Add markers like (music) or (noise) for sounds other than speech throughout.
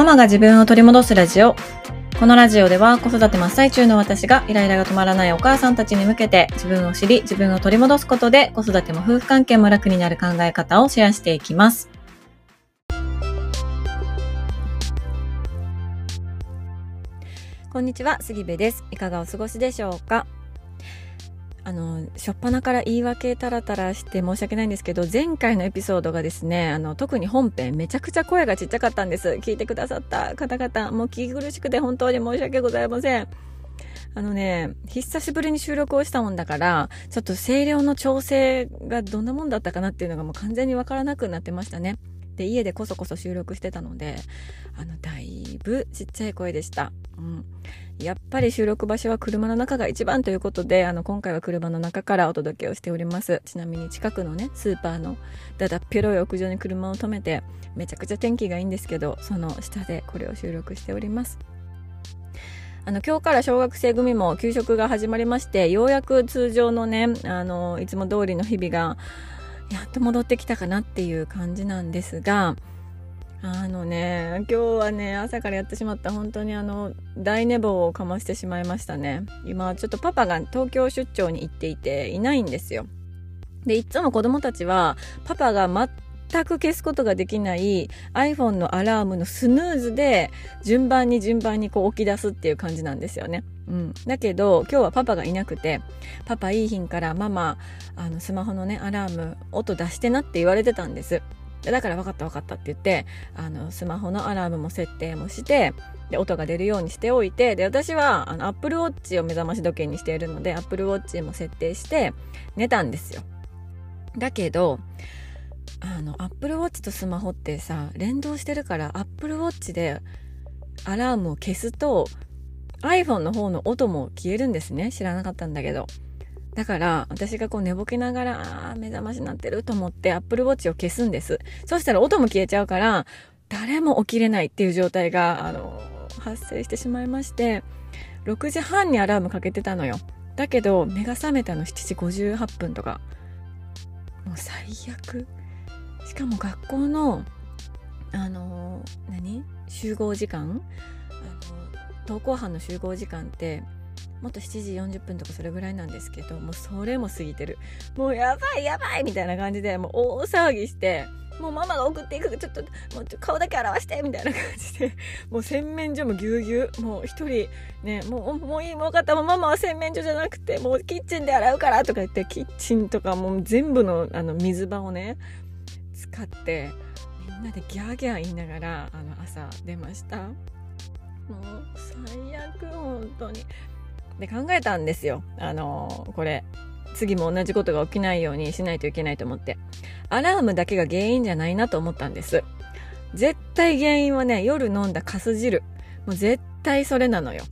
ママが自分を取り戻すラジオ。このラジオでは子育て真っ最中の私がイライラが止まらないお母さんたちに向けて自分を知り自分を取り戻すことで子育ても夫婦関係も楽になる考え方をシェアしていきます。こんにちは、杉部です。いかがお過ごしでしょうか？あの、しょっぱなから言い訳たらたらして申し訳ないんですけど、前回のエピソードがですね、あの、特に本編めちゃくちゃ声がちっちゃかったんです。聞いてくださった方々、もう聞き苦しくて本当に申し訳ございません。あのね、久しぶりに収録をしたもんだから、ちょっと声量の調整がどんなもんだったかなっていうのがもう完全にわからなくなってましたね。で、家でこそこそ収録してたので、あの、だいぶちっちゃい声でした。うん。やっぱり収録場所は車の中が一番ということで、あの、今回は車の中からお届けをしております。ちなみに近くのね、スーパーのだだっ広い屋上に車を止めて、めちゃくちゃ天気がいいんですけど、その下でこれを収録しております。あの、今日から小学生組も給食が始まりまして、ようやく通常のね、あの、いつも通りの日々が、やっと戻ってきたかなっていう感じなんですが、あのね、今日はね、朝からやってしまった本当にあの、大寝坊をかましてしまいましたね。今、ちょっとパパが東京出張に行っていていないんですよ。で、いつも子供たちは、パパが全く消すことができない iPhone のアラームのスヌーズで順番に順番にこう起き出すっていう感じなんですよね。うん。だけど今日はパパがいなくて、パパいい日からママ、あのスマホのね、アラーム音出してなって言われてたんです。だから分かった分かったって言って、あのスマホのアラームも設定もして、で、音が出るようにしておいて、で、私はあの Apple Watch を目覚まし時計にしているので、Apple Watch も設定して寝たんですよ。だけど、あの、Apple Watch とスマホってさ、連動してるから、Apple Watch でアラームを消すと、iPhone の方の音も消えるんですね。知らなかったんだけど。だから、私がこう寝ぼけながら、あ目覚ましになってると思って Apple Watch を消すんです。そしたら音も消えちゃうから、誰も起きれないっていう状態が、あの、発生してしまいまして、6時半にアラームかけてたのよ。だけど、目が覚めたの7時58分とか。もう最悪。しかも学校のあの何？集合時間？あの登校班の集合時間ってもっと7時40分とかそれぐらいなんですけどもうそれも過ぎてる。もうやばいやばいみたいな感じでもう大騒ぎしてもうママが送っていくちょっともう顔だけ表してみたいな感じでもう洗面所もぎゅうぎゅう。もう一人ねもうもういいもう分かった。もママは洗面所じゃなくてもうキッチンで洗うからとか言ってキッチンとかもう全部のあの水場をね使ってみんなでギャーギャー言いながらあの朝出ました。もう最悪本当に。で考えたんですよ。あのこれ次も同じことが起きないようにしないといけないと思って。アラームだけが原因じゃないなと思ったんです。絶対原因はね夜飲んだカス汁。もう絶対それなのよ。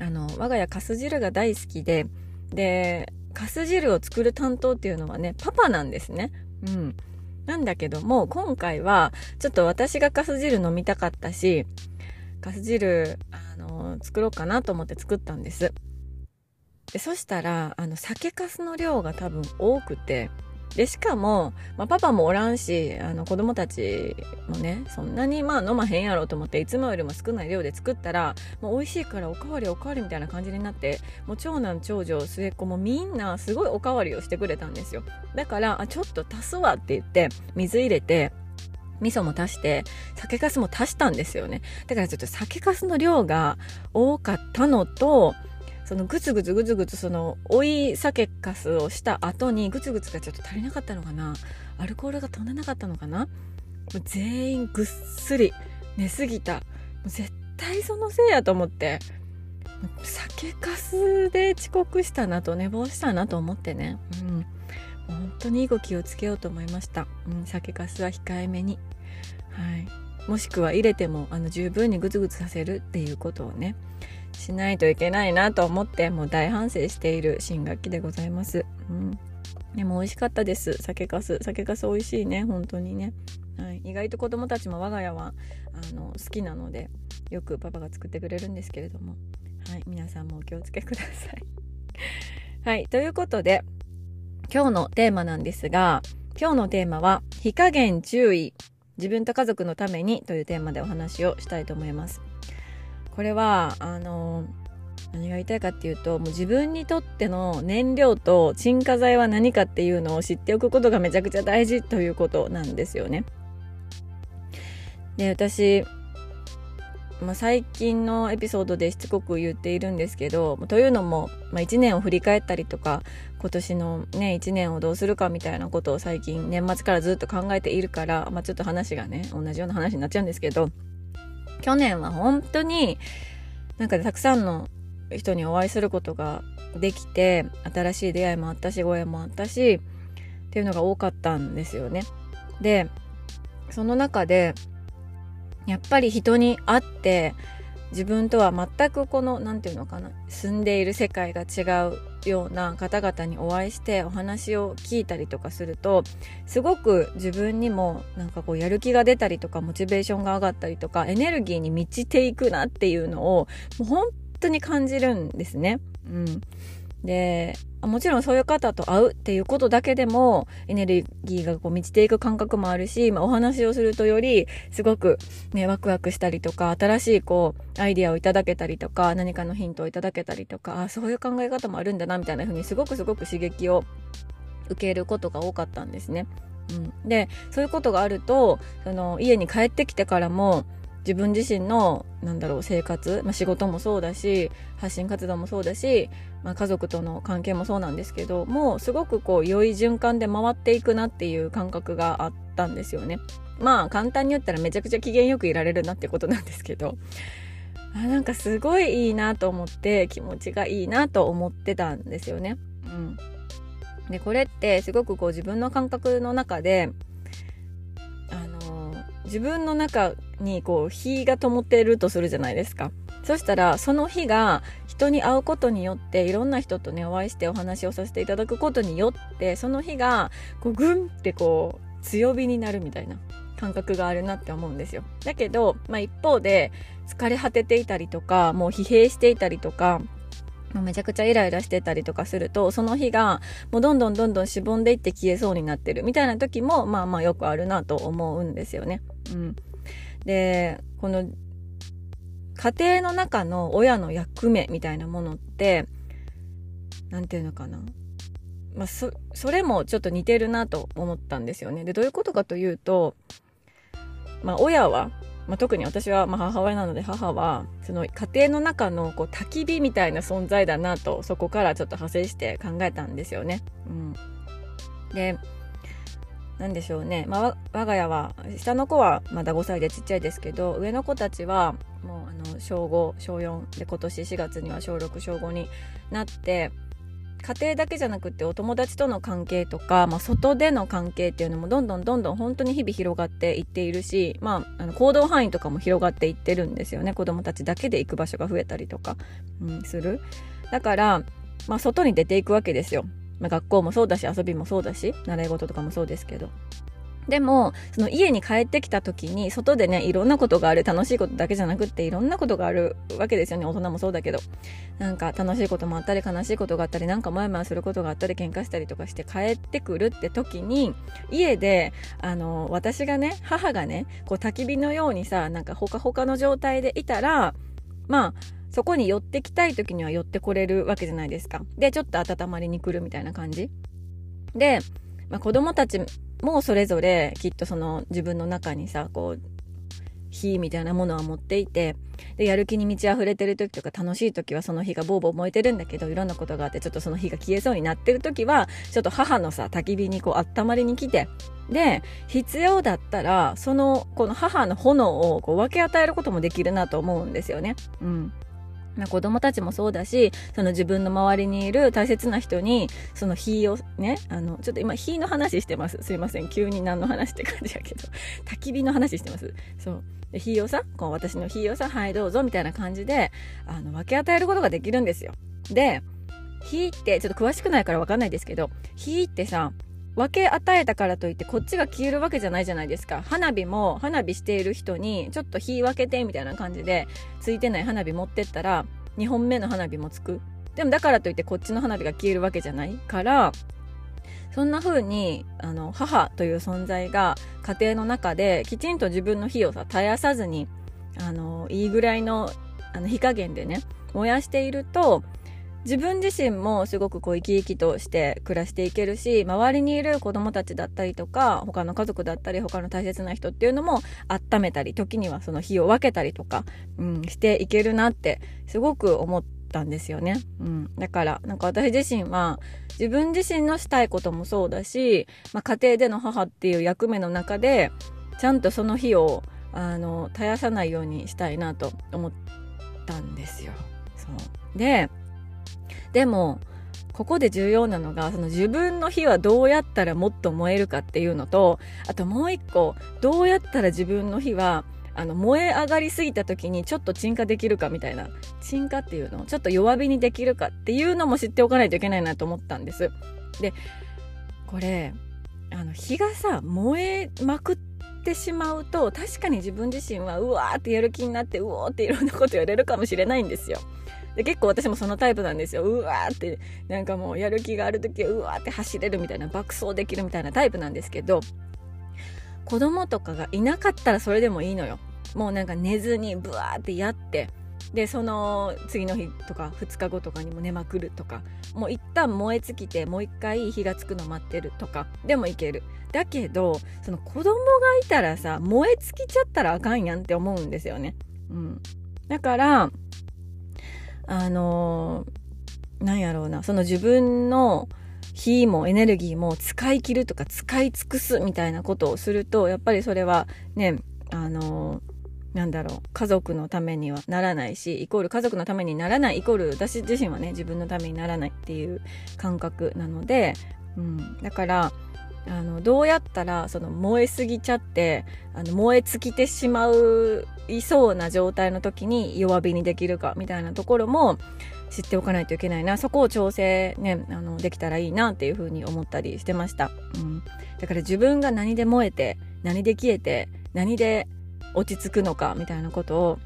あの我が家カス汁が大好きで。でカス汁を作る担当っていうのはねパパなんですね。うん。なんだけども、今回は、ちょっと私がカス汁飲みたかったし、カス汁、あの、作ろうかなと思って作ったんです。で、そしたら、あの、酒粕の量が多分多くて、で、しかも、まあ、パパもおらんし、あの、子供たちもね、そんなにまあ飲まへんやろうと思って、いつもよりも少ない量で作ったら、もう美味しいからおかわりおかわりみたいな感じになって、もう長男、長女、末っ子もみんなすごいおかわりをしてくれたんですよ。だから、あ、ちょっと足すわって言って、水入れて、味噌も足して、酒粕も足したんですよね。だからちょっと酒粕の量が多かったのと、そのグツグツグツグツその追い酒かすをした後にグツグツがちょっと足りなかったのかな。アルコールが飛んでなかったのかな。全員ぐっすり寝すぎた。絶対そのせいやと思って。酒かすで遅刻したなと寝坊したなと思ってね。うん。本当にいいご気をつけようと思いました、うん、酒かすは控えめにはいもしくは入れてもあの十分にグツグツさせるっていうことをねしないといけないなと思ってもう大反省している新学期でございます。うん、でも美味しかったです。酒かす。酒かす美味しいね。本当にね。はい、意外と子供たちも我が家はあの好きなのでよくパパが作ってくれるんですけれども、はい、皆さんもお気をつけください。はい、ということで今日のテーマなんですが今日のテーマは火加減注意自分と家族のためにというテーマでお話をしたいと思います。これはあの何が言いたいかっていうともう自分にとっての燃料と鎮火剤は何かっていうのを知っておくことがめちゃくちゃ大事ということなんですよね。で私まあ、最近のエピソードでしつこく言っているんですけどというのも、まあ、1年を振り返ったりとか今年のね1年をどうするかみたいなことを最近年末からずっと考えているから、まあ、ちょっと話がね同じような話になっちゃうんですけど去年は本当になんかたくさんの人にお会いすることができて新しい出会いもあったしご縁もあったしっていうのが多かったんですよね。でその中でやっぱり人に会って自分とは全くこの何て言うのかな住んでいる世界が違うような方々にお会いしてお話を聞いたりとかするとすごく自分にもなんかこうやる気が出たりとかモチベーションが上がったりとかエネルギーに満ちていくなっていうのをもう本当に感じるんですね。うん、でもちろんそういう方と会うっていうことだけでもエネルギーがこう満ちていく感覚もあるし、まあ、お話をするとよりすごくねワクワクしたりとか新しいこうアイディアをいただけたりとか何かのヒントをいただけたりとかあそういう考え方もあるんだなみたいな風にすごくすごく刺激を受けることが多かったんですね。うん、でそういうことがあるとその家に帰ってきてからも自分自身のなんだろう生活、まあ、仕事もそうだし発信活動もそうだし、まあ、家族との関係もそうなんですけどもうすごくこう良い循環で回っていくなっていう感覚があったんですよね。まあ簡単に言ったらめちゃくちゃ機嫌よくいられるなってことなんですけど (laughs) あなんかすごいいいなと思って気持ちがいいなと思ってたんですよね。うん、でこれってすごくこう自分の感覚の中で自分の中にこう火が灯ってるとするじゃないですか。そしたらその日が人に会うことによっていろんな人とねお会いしてお話をさせていただくことによってその日がこうグンってこう強火になるみたいな感覚があるなって思うんですよ。だけど、まあ、一方で疲れ果てていたりとかもう疲弊していたりとかめちゃくちゃイライラしてたりとかすると、その日がもうどんどんどんどんしぼんでいって消えそうになってるみたいな時も、まあまあよくあるなと思うんですよね。うん。で、この家庭の中の親の役目みたいなものって、なんていうのかな。まあ、そ、それもちょっと似てるなと思ったんですよね。で、どういうことかというと、まあ、親はまあ、特に私はま母親なので母はその家庭の中のこう焚き火みたいな存在だなとそこからちょっと派生して考えたんですよね。うん、で何でしょうね、まあ、我が家は下の子はまだ5歳でちっちゃいですけど上の子たちはもうあの小5小4で今年4月には小6小5になって家庭だけじゃなくてお友達との関係とか、まあ、外での関係っていうのもどんどんどんどん本当に日々広がっていっているし、まあ、あの行動範囲とかも広がっていってるんですよね。子供たちだけで行く場所が増えたりとか、うん、する。だから、まあ、外に出ていくわけですよ、まあ、学校もそうだし遊びもそうだし習い事とかもそうですけどでも、その家に帰ってきた時に、外でね、いろんなことがある、楽しいことだけじゃなくって、いろんなことがあるわけですよね。大人もそうだけど。なんか楽しいこともあったり、悲しいことがあったり、なんかモヤモヤすることがあったり、喧嘩したりとかして帰ってくるって時に、家で、あの、私がね、母がね、こう焚き火のようにさ、なんかほかほかの状態でいたら、まあ、そこに寄ってきたい時には寄ってこれるわけじゃないですか。で、ちょっと温まりに来るみたいな感じ。で、まあ、子供たちもそれぞれきっとその自分の中にさこう火みたいなものは持っていてでやる気に満ち溢れてる時とか楽しい時はその火がボーボー燃えてるんだけどいろんなことがあってちょっとその火が消えそうになってる時はちょっと母のさ焚き火にこう温まりに来てで必要だったらそのこの母の炎をこう分け与えることもできるなと思うんですよね。うん、子供たちもそうだし、その自分の周りにいる大切な人に、その火をね、あの、ちょっと今火の話してます。すいません。急に何の話って感じやけど、(laughs) 焚き火の話してます。そう。で火をさ、こう私の火をさ、はいどうぞみたいな感じで、あの、分け与えることができるんですよ。で、火ってちょっと詳しくないからわかんないですけど、火ってさ、分け与えたからといってこっちが消えるわけじゃないじゃないですか。花火も花火している人にちょっと火分けてみたいな感じでついてない花火持ってったら2本目の花火もつく。でもだからといってこっちの花火が消えるわけじゃないからそんな風にあの母という存在が家庭の中できちんと自分の火をさ絶やさずにあのいいぐらいのあの火加減でね燃やしていると自分自身もすごくこう生き生きとして暮らしていけるし周りにいる子供たちだったりとか他の家族だったり他の大切な人っていうのも温めたり時にはその火を分けたりとか、うん、していけるなってすごく思ったんですよね。うん、だからなんか私自身は自分自身のしたいこともそうだし、まあ、家庭での母っていう役目の中でちゃんとその火をあの絶やさないようにしたいなと思ったんですよ。そうででもここで重要なのがその自分の火はどうやったらもっと燃えるかっていうのとあともう一個どうやったら自分の火はあの燃え上がりすぎた時にちょっと鎮火できるかみたいな鎮火っていうのをちょっと弱火にできるかっていうのも知っておかないといけないなと思ったんです。でこれあの火がさ燃えまくってしまうと確かに自分自身はうわーってやる気になってうおーっていろんなことやれるかもしれないんですよ。で結構私もそのタイプなんですよ。うわーってなんかもうやる気がある時はうわーって走れるみたいな爆走できるみたいなタイプなんですけど子供とかがいなかったらそれでもいいのよ。もうなんか寝ずにブワーってやってでその次の日とか2日後とかにも寝まくるとかもう一旦燃え尽きてもう一回火がつくの待ってるとかでもいける。だけどその子供がいたらさ燃え尽きちゃったらあかんやんって思うんですよね、うん、だからあの、なんやろうな、その自分の火もエネルギーも使い切るとか使い尽くすみたいなことをすると、やっぱりそれはね、あのー、なんだろう、家族のためにはならない。し、イコール家族のためにならない、イコール私自身はね、自分のためにならないっていう感覚なので、うん、だから、あのどうやったらその燃えすぎちゃってあの燃え尽きてしまういそうな状態の時に弱火にできるかみたいなところも知っておかないといけないな。そこを調整ねあのできたらいいなっていうふうに思ったりしてました、うん、だから自分が何で燃えて何で消えて何で落ち着くのかみたいなことを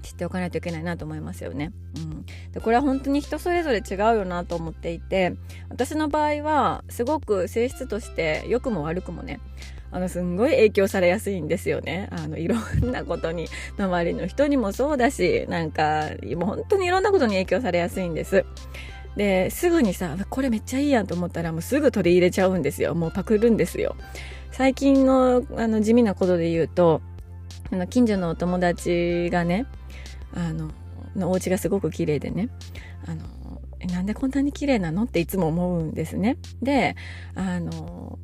知っておかないといけないなと思いますよね。うん、でこれは本当に人それぞれ違うよなと思っていて私の場合はすごく性質として良くも悪くもねあのすんごい影響されやすいんですよね。あのいろんなことに周りの人にもそうだしなんかもう本当にいろんなことに影響されやすいんです。ですぐにさこれめっちゃいいやんと思ったらもうすぐ取り入れちゃうんですよもうパクるんですよ最近のあの地味なことで言うとあの近所のお友達がねあののお家がすごく綺麗でねあのなんでこんなに綺麗なの？っていつも思うんですね。であの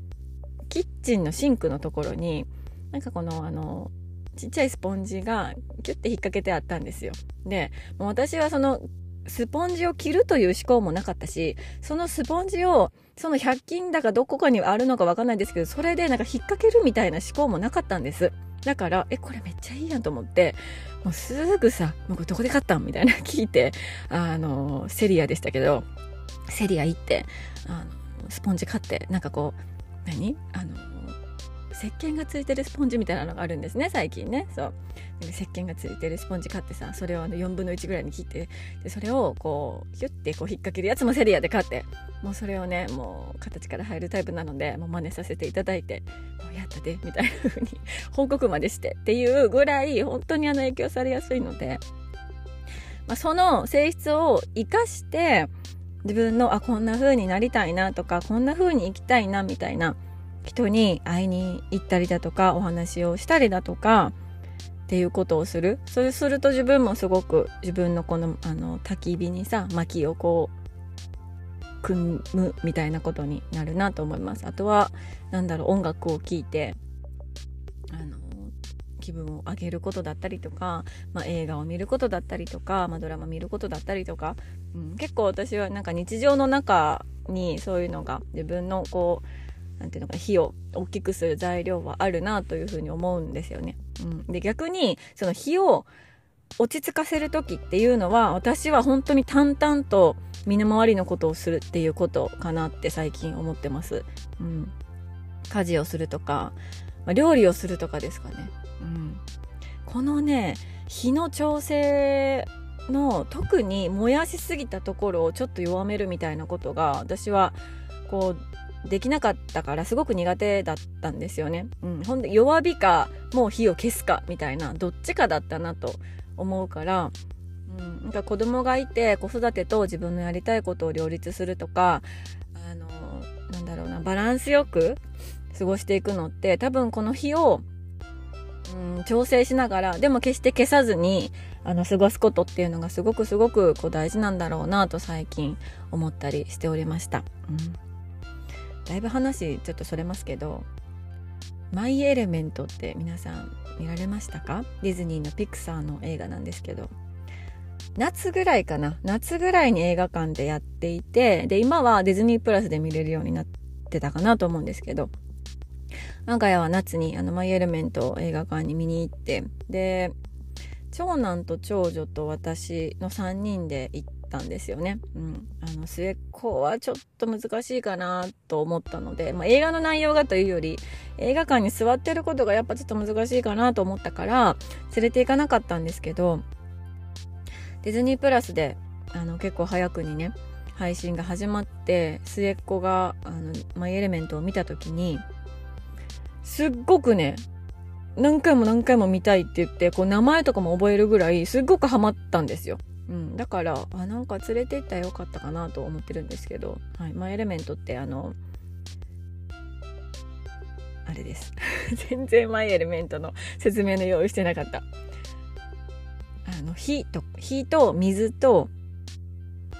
キッチンのシンクのところになんかこのあのちっちゃいスポンジがキュッて引っ掛けてあったんですよ。でもう私はそのスポンジを切るという思考もなかったしそのスポンジをその100均だかどこかにあるのかわかんないですけどそれでなんか引っ掛けるみたいな思考もなかったんです。だから、え、これめっちゃいいやんと思って、もうすぐさ、もうどこで買ったん？みたいな (laughs) 聞いて、あの、セリアでしたけど、セリア行って、あの、スポンジ買って、なんかこう、何？あの、石鹸がついてるスポンジみたいなのがあるんですね最近ね。そう。石鹸がついてるスポンジ買ってさそれをあの4分の1ぐらいに切ってでそれをこうヒュッてこう引っ掛けるやつもセリアで買ってもうそれをねもう形から入るタイプなのでもう真似させていただいてもうやったでみたいな風に (laughs) 報告までしてっていうぐらい本当にあの影響されやすいので、まあ、その性質を生かして自分のあこんな風になりたいなとかこんな風に生きたいなみたいな人に会いに行ったりだとかお話をしたりだとかっていうことをする。そうすると自分もすごく自分のこのあの焚き火にさ薪をこう組むみたいなことになるなと思います。あとは何だろう音楽を聴いてあの気分を上げることだったりとか、まあ、映画を見ることだったりとか、まあ、ドラマ見ることだったりとか、うん、結構私はなんか日常の中にそういうのが自分のこうなんていうのか火を大きくする材料はあるなというふうに思うんですよね。うん、で逆にその火を落ち着かせる時っていうのは私は本当に淡々と身の回りのことをするっていうことかなって最近思ってます。うん、家事をするとか、まあ、料理をするとかですかね。うん、このね火の調整の特に燃やしすぎたところをちょっと弱めるみたいなことが私はこうできなかったからすごく苦手だったんですよね。うん、ほんで弱火かもう火を消すかみたいなどっちかだったなと思うから、うん、なんか子供がいて子育てと自分のやりたいことを両立するとかあのなんだろうなバランスよく過ごしていくのって多分この日を、うん、調整しながらでも決して消さずにあの過ごすことっていうのがすごくすごくこう大事なんだろうなと最近思ったりしておりました。うんだいぶ話ちょっとそれますけどマイ・エレメントって皆さん見られましたか？ディズニーのピクサーの映画なんですけど。夏ぐらいかな。夏ぐらいに映画館でやっていてで今はディズニープラスで見れるようになってたかなと思うんですけど。我が家は夏にあのマイ・エレメントを映画館に見に行ってで長男と長女と私の3人で行ったんですよね。うん。あの、末っ子はちょっと難しいかなと思ったので、まあ、映画の内容がというより、映画館に座ってることがやっぱちょっと難しいかなと思ったから、連れて行かなかったんですけど、ディズニープラスで、あの、結構早くにね、配信が始まって、末っ子が、あの、マイエレメントを見た時に、すっごくね、何回も何回も見たいって言って、こう名前とかも覚えるぐらい、すっごくハマったんですよ。うん、だからあなんか連れて行ったらよかったかなと思ってるんですけど、はい。まあ、エレメントってあのあれです。(laughs) 全然マイエレメントの説明の用意してなかった。あの火と火と水と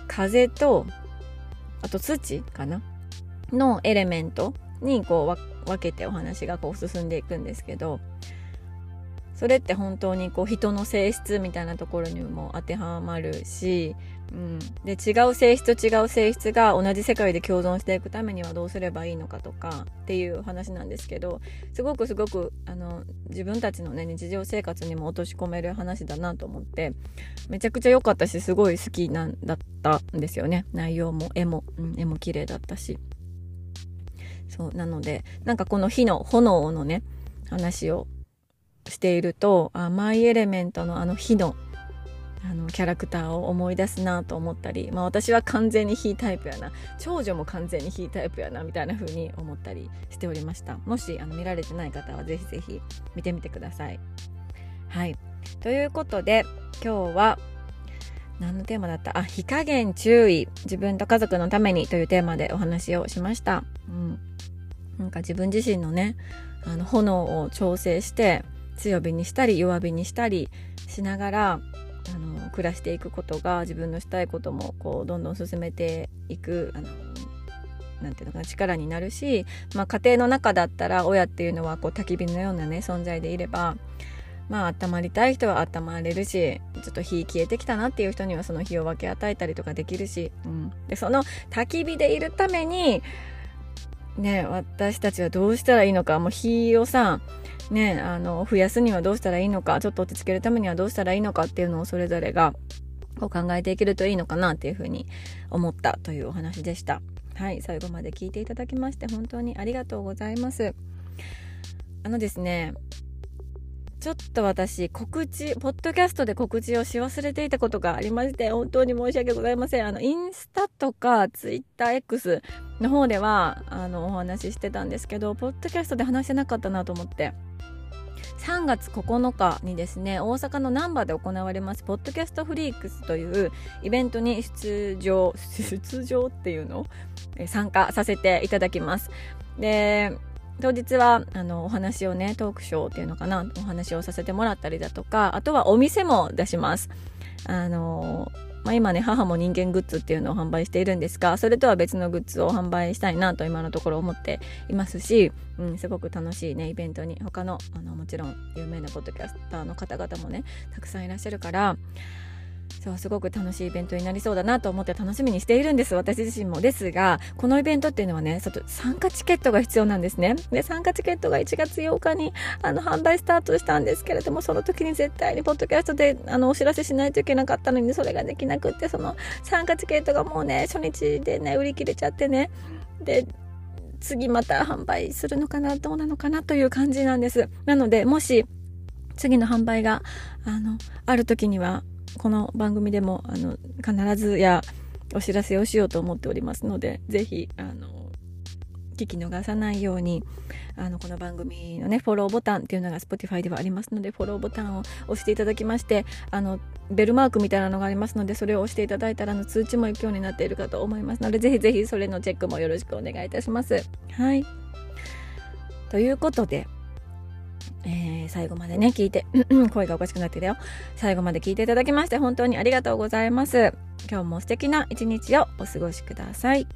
風とあと土かな？のエレメントにこう分けてお話がこう進んでいくんですけどそれって本当にこう人の性質みたいなところにも当てはまるし、うん、で違う性質と違う性質が同じ世界で共存していくためにはどうすればいいのかとかっていう話なんですけどすごくすごくあの自分たちのね日常生活にも落とし込める話だなと思ってめちゃくちゃ良かったしすごい好きなんだったんですよね。内容も絵も、うん、絵も綺麗だったし。そうなのでなんかこの火の炎のね話をしているとあマイ・エレメントのあの火のあのキャラクターを思い出すなと思ったり、まあ、私は完全に火タイプやな。長女も完全に火タイプやなみたいな風に思ったりしておりました。もしあの見られてない方はぜひぜひ見てみてください。はい。ということで今日は何のテーマだった？あ火加減注意。自分と家族のためにというテーマでお話をしました。うん。なんか自分自身のねあの炎を調整して強火にしたり弱火にしたりしながらあの暮らしていくことが自分のしたいこともこうどんどん進めていくあのなんていうのかな力になるし、まあ、家庭の中だったら親っていうのはこう焚き火のようなね存在でいればまあ温まりたい人は温まれるしちょっと火消えてきたなっていう人にはその火を分け与えたりとかできるし、うん、でその焚き火でいるためにね私たちはどうしたらいいのかもう日をさね、あの、増やすにはどうしたらいいのか、ちょっと落ち着けるためにはどうしたらいいのかっていうのをそれぞれがこう考えていけるといいのかなっていうふうに思ったというお話でした。はい、最後まで聞いていただきまして本当にありがとうございます。あのですね、ちょっと私、告知、ポッドキャストで告知をし忘れていたことがありまして、本当に申し訳ございません。あの、インスタとかツイッター X の方では、あの、お話ししてたんですけど、ポッドキャストで話してなかったなと思って。3月9日にですね大阪の難波で行われますポッドキャストフリークスというイベントに出場 (laughs) 出場っていうの？参加させていただきますで当日はあのお話をねトークショーっていうのかなお話をさせてもらったりだとかあとはお店も出します。あのまあ、今ね母も人間グッズっていうのを販売しているんですがそれとは別のグッズを販売したいなと今のところ思っていますし、うん、すごく楽しいねイベントに他のあのもちろん有名なポッドキャスターの方々もねたくさんいらっしゃるからそうすごく楽しいイベントになりそうだなと思って楽しみにしているんです。私自身もですがこのイベントっていうのはねちょっと参加チケットが必要なんですね。で参加チケットが1月8日にあの販売スタートしたんですけれどもその時に絶対にポッドキャストであのお知らせしないといけなかったのにそれができなくってその参加チケットがもうね初日でね売り切れちゃってね。で次また販売するのかなどうなのかなという感じなんです。なのでもし次の販売があのある時にはこの番組でもあの必ずやお知らせをしようと思っておりますので、ぜひ、あの、聞き逃さないようにあのこの番組のねフォローボタンっていうのが Spotify ではありますのでフォローボタンを押していただきましてあのベルマークみたいなのがありますのでそれを押していただいたらの通知も行くようになっているかと思いますのでぜひぜひそれのチェックもよろしくお願いいたします。はいということでえー、最後までね、聞いて、声がおかしくなってたよ。最後まで聞いていただきまして本当にありがとうございます。今日も素敵な一日をお過ごしください。